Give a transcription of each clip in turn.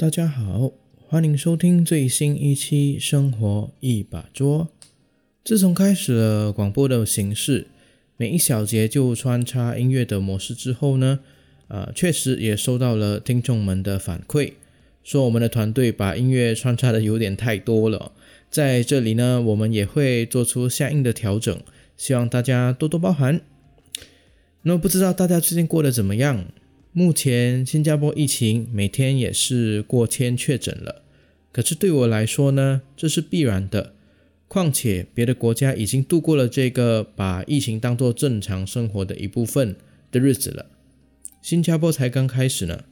大家好，欢迎收听最新一期《生活一把桌》。自从开始了广播的形式，每一小节就穿插音乐的模式之后呢，呃，确实也收到了听众们的反馈，说我们的团队把音乐穿插的有点太多了。在这里呢，我们也会做出相应的调整，希望大家多多包涵。那么不知道大家最近过得怎么样？目前新加坡疫情每天也是过千确诊了，可是对我来说呢，这是必然的。况且别的国家已经度过了这个把疫情当作正常生活的一部分的日子了，新加坡才刚开始呢，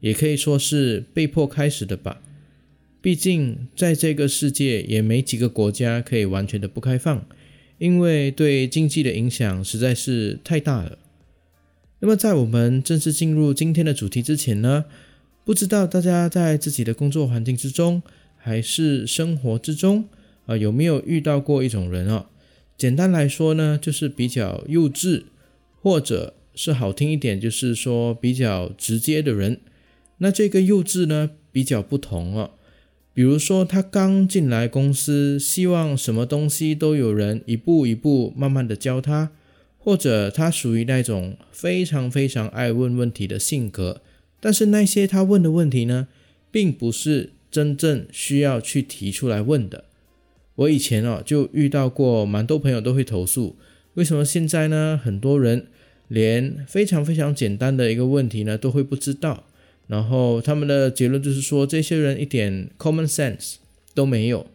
也可以说是被迫开始的吧。毕竟在这个世界也没几个国家可以完全的不开放，因为对经济的影响实在是太大了。那么，在我们正式进入今天的主题之前呢，不知道大家在自己的工作环境之中，还是生活之中，啊，有没有遇到过一种人哦？简单来说呢，就是比较幼稚，或者是好听一点，就是说比较直接的人。那这个幼稚呢，比较不同哦。比如说，他刚进来公司，希望什么东西都有人一步一步慢慢的教他。或者他属于那种非常非常爱问问题的性格，但是那些他问的问题呢，并不是真正需要去提出来问的。我以前哦就遇到过蛮多朋友都会投诉，为什么现在呢？很多人连非常非常简单的一个问题呢都会不知道，然后他们的结论就是说，这些人一点 common sense 都没有。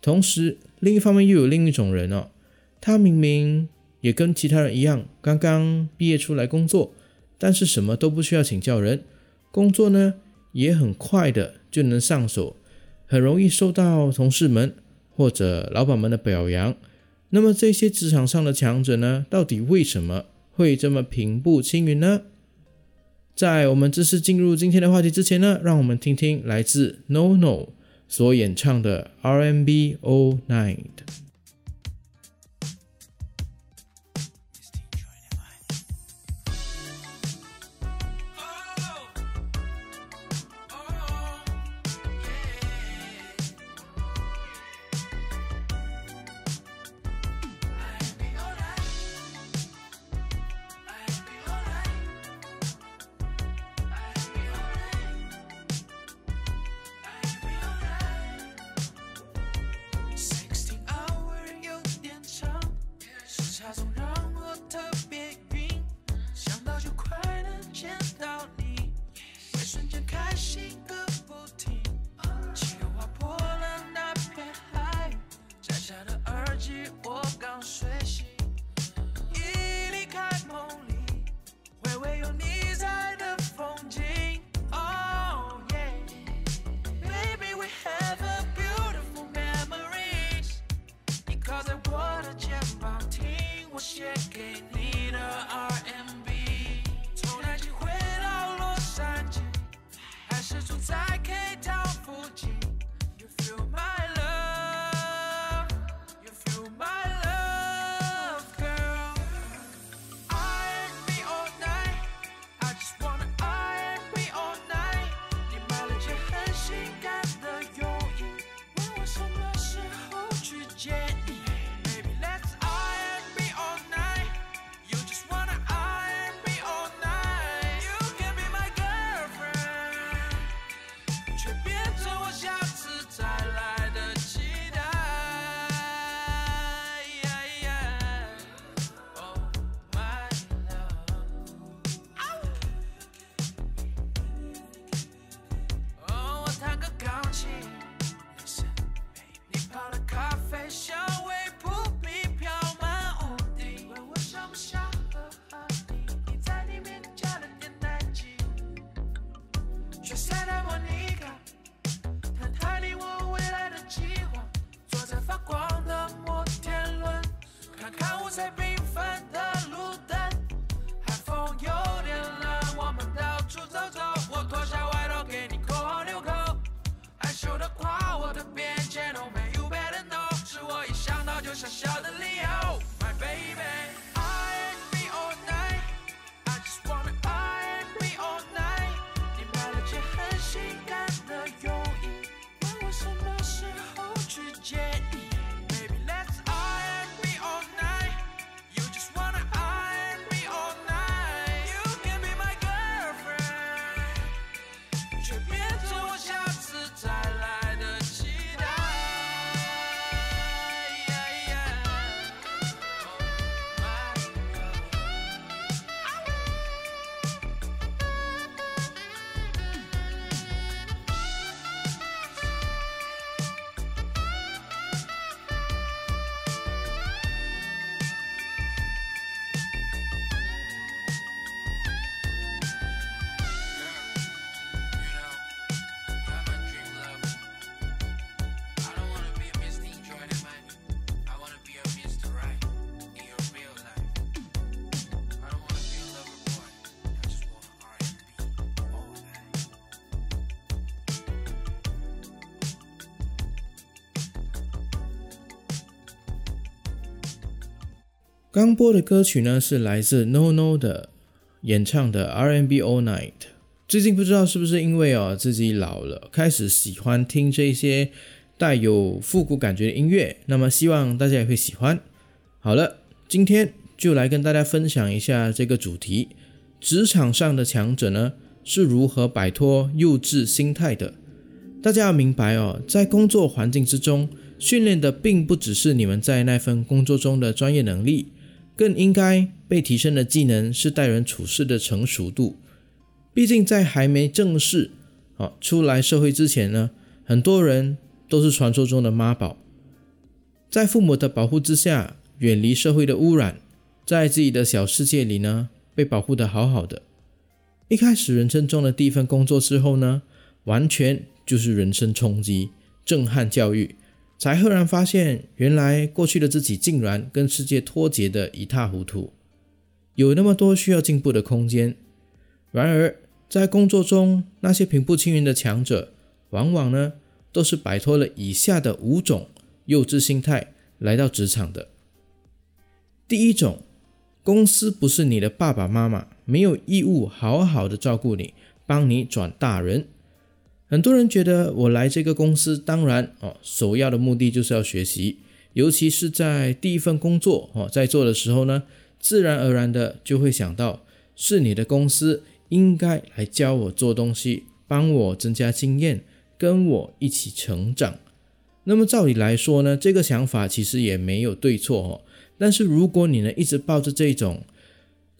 同时，另一方面又有另一种人哦，他明明。也跟其他人一样，刚刚毕业出来工作，但是什么都不需要请教人，工作呢也很快的就能上手，很容易受到同事们或者老板们的表扬。那么这些职场上的强者呢，到底为什么会这么平步青云呢？在我们正式进入今天的话题之前呢，让我们听听来自 No No 所演唱的 R&B All Night。瞬间开心。刚播的歌曲呢是来自 No No 的演唱的 R&B All Night。最近不知道是不是因为哦自己老了，开始喜欢听这些带有复古感觉的音乐，那么希望大家也会喜欢。好了，今天就来跟大家分享一下这个主题：职场上的强者呢是如何摆脱幼稚心态的。大家要明白哦，在工作环境之中，训练的并不只是你们在那份工作中的专业能力，更应该被提升的技能是待人处事的成熟度。毕竟在还没正式啊出来社会之前呢，很多人都是传说中的妈宝，在父母的保护之下。远离社会的污染，在自己的小世界里呢，被保护的好好的。一开始人生中的第一份工作之后呢，完全就是人生冲击、震撼教育，才赫然发现，原来过去的自己竟然跟世界脱节的一塌糊涂，有那么多需要进步的空间。然而，在工作中，那些平步青云的强者，往往呢，都是摆脱了以下的五种幼稚心态来到职场的。第一种，公司不是你的爸爸妈妈，没有义务好好的照顾你，帮你转大人。很多人觉得我来这个公司，当然哦，首要的目的就是要学习，尤其是在第一份工作哦，在做的时候呢，自然而然的就会想到，是你的公司应该来教我做东西，帮我增加经验，跟我一起成长。那么照理来说呢，这个想法其实也没有对错哦。但是如果你呢一直抱着这种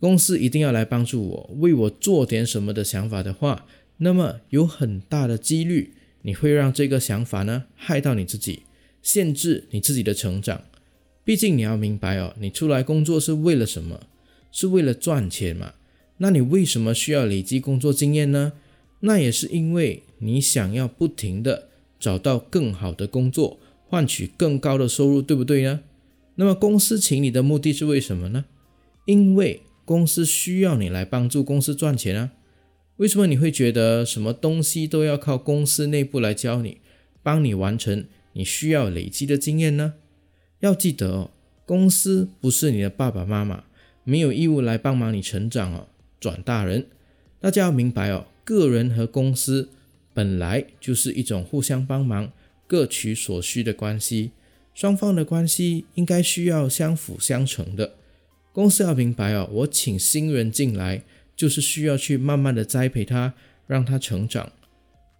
公司一定要来帮助我、为我做点什么的想法的话，那么有很大的几率你会让这个想法呢害到你自己，限制你自己的成长。毕竟你要明白哦，你出来工作是为了什么？是为了赚钱嘛？那你为什么需要累积工作经验呢？那也是因为你想要不停的找到更好的工作，换取更高的收入，对不对呢？那么公司请你的目的是为什么呢？因为公司需要你来帮助公司赚钱啊。为什么你会觉得什么东西都要靠公司内部来教你，帮你完成你需要累积的经验呢？要记得哦，公司不是你的爸爸妈妈，没有义务来帮忙你成长哦，转大人。大家要明白哦，个人和公司本来就是一种互相帮忙、各取所需的关系。双方的关系应该需要相辅相成的。公司要明白哦，我请新人进来，就是需要去慢慢的栽培他，让他成长。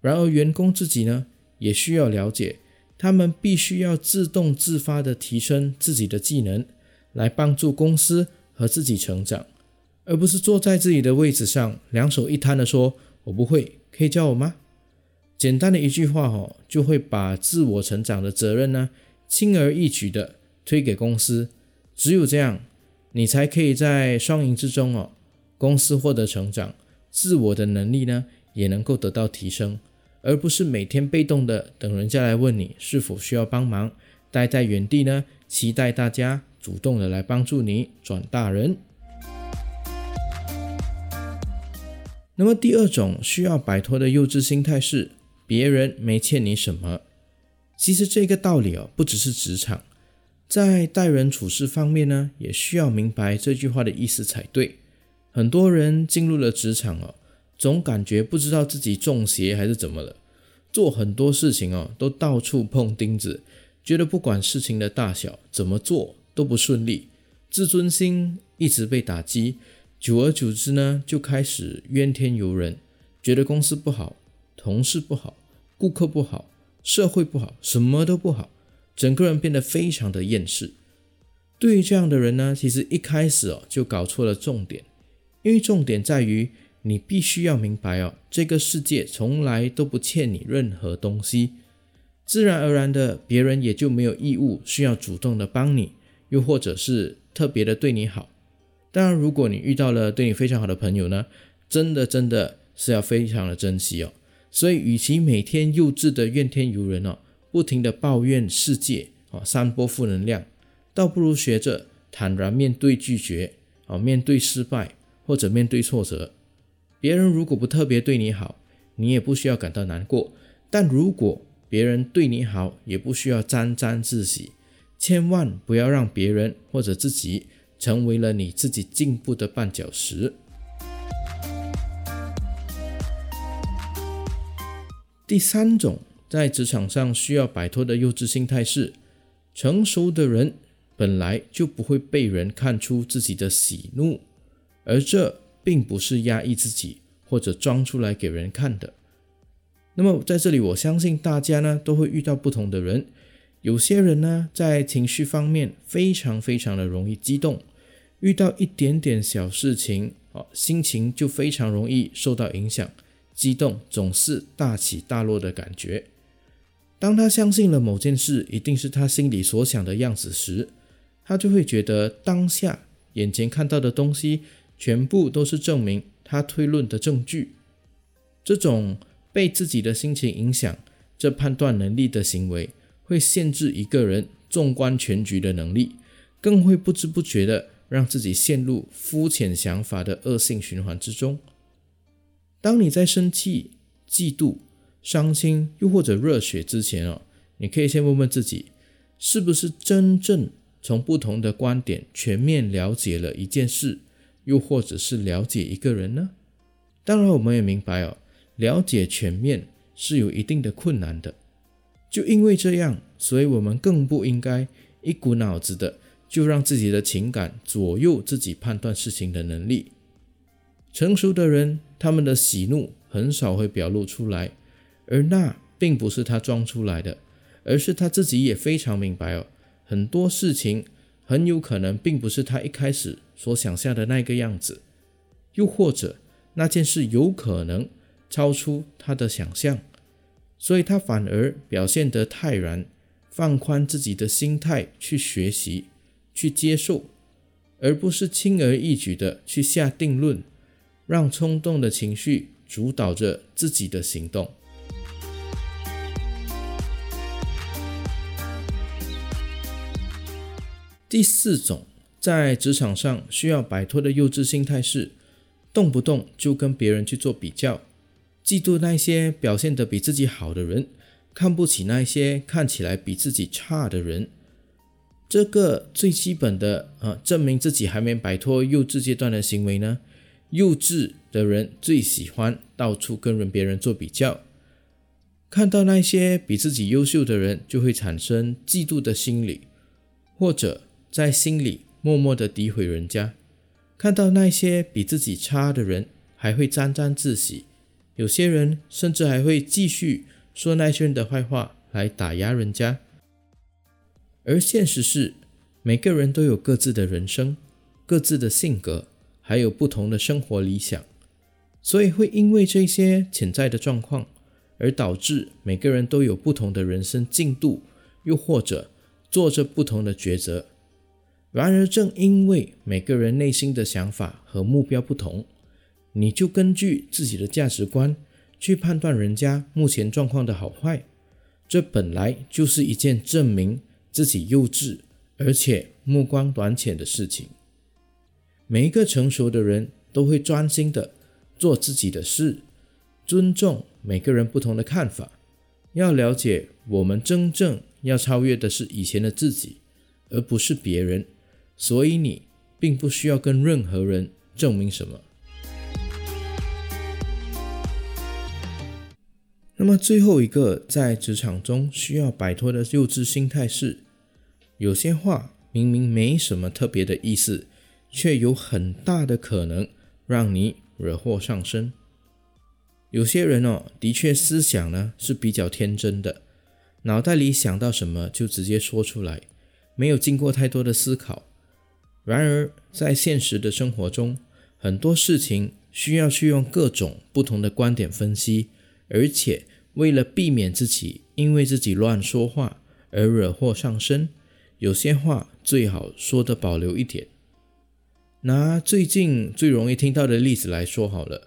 然而员工自己呢，也需要了解，他们必须要自动自发的提升自己的技能，来帮助公司和自己成长，而不是坐在自己的位置上，两手一摊的说：“我不会，可以教我吗？”简单的一句话哦，就会把自我成长的责任呢。轻而易举的推给公司，只有这样，你才可以在双赢之中哦，公司获得成长，自我的能力呢也能够得到提升，而不是每天被动的等人家来问你是否需要帮忙，待在原地呢，期待大家主动的来帮助你转大人。那么第二种需要摆脱的幼稚心态是，别人没欠你什么。其实这个道理哦，不只是职场，在待人处事方面呢，也需要明白这句话的意思才对。很多人进入了职场哦，总感觉不知道自己中邪还是怎么了，做很多事情哦，都到处碰钉子，觉得不管事情的大小，怎么做都不顺利，自尊心一直被打击，久而久之呢，就开始怨天尤人，觉得公司不好，同事不好，顾客不好。社会不好，什么都不好，整个人变得非常的厌世。对于这样的人呢，其实一开始哦就搞错了重点，因为重点在于你必须要明白哦，这个世界从来都不欠你任何东西，自然而然的别人也就没有义务需要主动的帮你，又或者是特别的对你好。当然，如果你遇到了对你非常好的朋友呢，真的真的是要非常的珍惜哦。所以，与其每天幼稚的怨天尤人哦，不停的抱怨世界哦，散播负能量，倒不如学着坦然面对拒绝哦，面对失败或者面对挫折。别人如果不特别对你好，你也不需要感到难过；但如果别人对你好，也不需要沾沾自喜。千万不要让别人或者自己成为了你自己进步的绊脚石。第三种在职场上需要摆脱的幼稚心态是，成熟的人本来就不会被人看出自己的喜怒，而这并不是压抑自己或者装出来给人看的。那么在这里，我相信大家呢都会遇到不同的人。有些人呢在情绪方面非常非常的容易激动，遇到一点点小事情，哦，心情就非常容易受到影响，激动总是大起大落的感觉。当他相信了某件事一定是他心里所想的样子时，他就会觉得当下眼前看到的东西全部都是证明他推论的证据。这种。被自己的心情影响，这判断能力的行为会限制一个人纵观全局的能力，更会不知不觉的让自己陷入肤浅想法的恶性循环之中。当你在生气、嫉妒、伤心又或者热血之前哦，你可以先问问自己，是不是真正从不同的观点全面了解了一件事，又或者是了解一个人呢？当然，我们也明白哦。了解全面是有一定的困难的，就因为这样，所以我们更不应该一股脑子的就让自己的情感左右自己判断事情的能力。成熟的人，他们的喜怒很少会表露出来，而那并不是他装出来的，而是他自己也非常明白哦，很多事情很有可能并不是他一开始所想象的那个样子，又或者那件事有可能。超出他的想象，所以他反而表现得泰然，放宽自己的心态去学习、去接受，而不是轻而易举的去下定论，让冲动的情绪主导着自己的行动。第四种在职场上需要摆脱的幼稚心态是，动不动就跟别人去做比较。嫉妒那些表现得比自己好的人，看不起那些看起来比自己差的人。这个最基本的啊，证明自己还没摆脱幼稚阶段的行为呢。幼稚的人最喜欢到处跟人别人做比较，看到那些比自己优秀的人，就会产生嫉妒的心理，或者在心里默默的诋毁人家。看到那些比自己差的人，还会沾沾自喜。有些人甚至还会继续说那些人的坏话来打压人家，而现实是，每个人都有各自的人生、各自的性格，还有不同的生活理想，所以会因为这些潜在的状况，而导致每个人都有不同的人生进度，又或者做着不同的抉择。然而，正因为每个人内心的想法和目标不同。你就根据自己的价值观去判断人家目前状况的好坏，这本来就是一件证明自己幼稚而且目光短浅的事情。每一个成熟的人都会专心的做自己的事，尊重每个人不同的看法。要了解，我们真正要超越的是以前的自己，而不是别人。所以你并不需要跟任何人证明什么。那么最后一个在职场中需要摆脱的幼稚心态是，有些话明明没什么特别的意思，却有很大的可能让你惹祸上身。有些人哦，的确思想呢是比较天真的，脑袋里想到什么就直接说出来，没有经过太多的思考。然而在现实的生活中，很多事情需要去用各种不同的观点分析，而且。为了避免自己因为自己乱说话而惹祸上身，有些话最好说的保留一点。拿最近最容易听到的例子来说好了，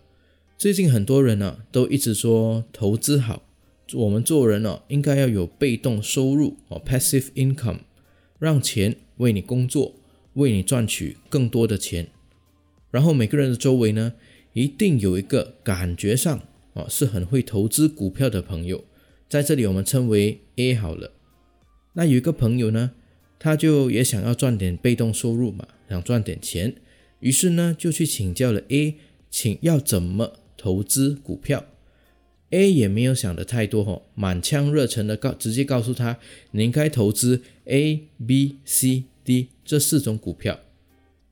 最近很多人呢都一直说投资好，我们做人呢应该要有被动收入哦，passive income，让钱为你工作，为你赚取更多的钱。然后每个人的周围呢，一定有一个感觉上。哦，是很会投资股票的朋友，在这里我们称为 A 好了。那有一个朋友呢，他就也想要赚点被动收入嘛，想赚点钱，于是呢就去请教了 A，请要怎么投资股票。A 也没有想的太多哦，满腔热忱的告直接告诉他，你应该投资 A、B、C、D 这四种股票。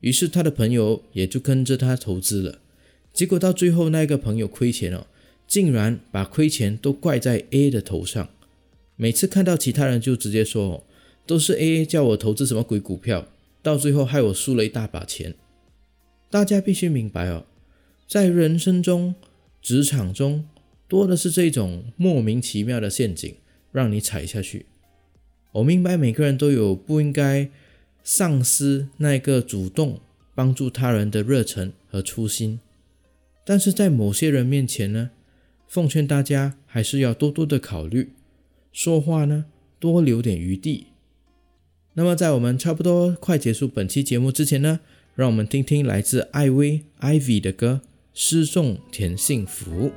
于是他的朋友也就跟着他投资了。结果到最后，那个朋友亏钱了，竟然把亏钱都怪在 A 的头上。每次看到其他人就直接说哦，都是 A 叫我投资什么鬼股票，到最后害我输了一大把钱。大家必须明白哦，在人生中、职场中。多的是这种莫名其妙的陷阱，让你踩下去。我明白每个人都有不应该丧失那个主动帮助他人的热忱和初心，但是在某些人面前呢，奉劝大家还是要多多的考虑，说话呢多留点余地。那么在我们差不多快结束本期节目之前呢，让我们听听来自艾薇 Ivy 的歌《失重甜幸福》。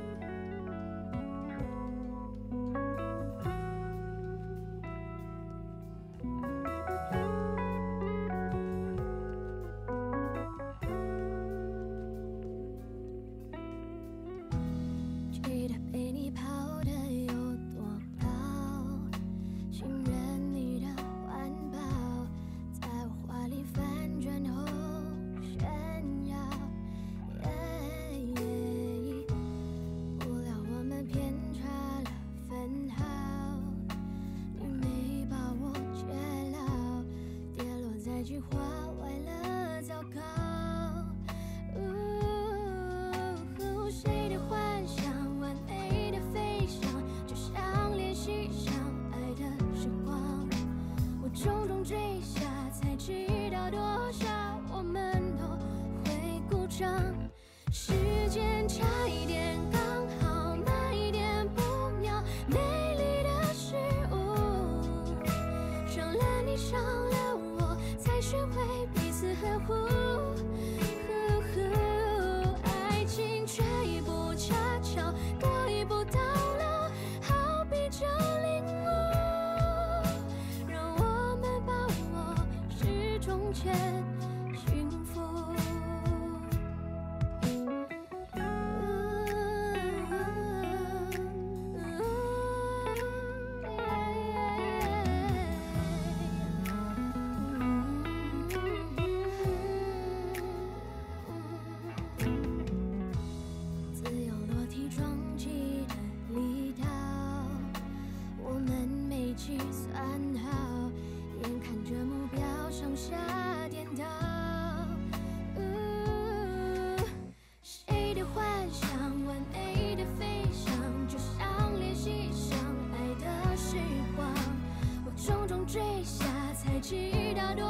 坠下才知道多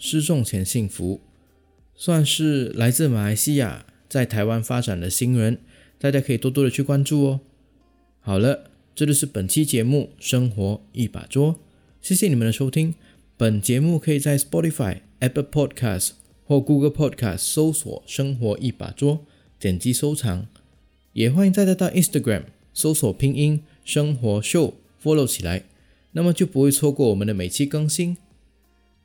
失重前幸福》，算是来自马来西亚在台湾发展的新人，大家可以多多的去关注哦。好了，这就是本期节目《生活一把捉》，谢谢你们的收听。本节目可以在 Spotify、Apple Podcast 或 Google Podcast 搜索“生活一把桌”，点击收藏。也欢迎大家到 Instagram 搜索拼音“生活秀 ”follow 起来，那么就不会错过我们的每期更新。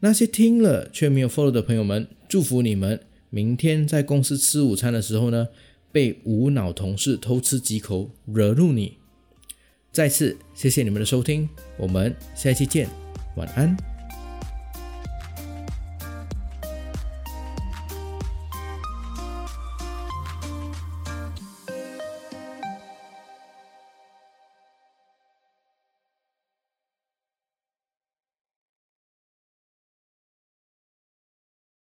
那些听了却没有 follow 的朋友们，祝福你们明天在公司吃午餐的时候呢，被无脑同事偷吃几口，惹怒你。再次谢谢你们的收听，我们下期见，晚安。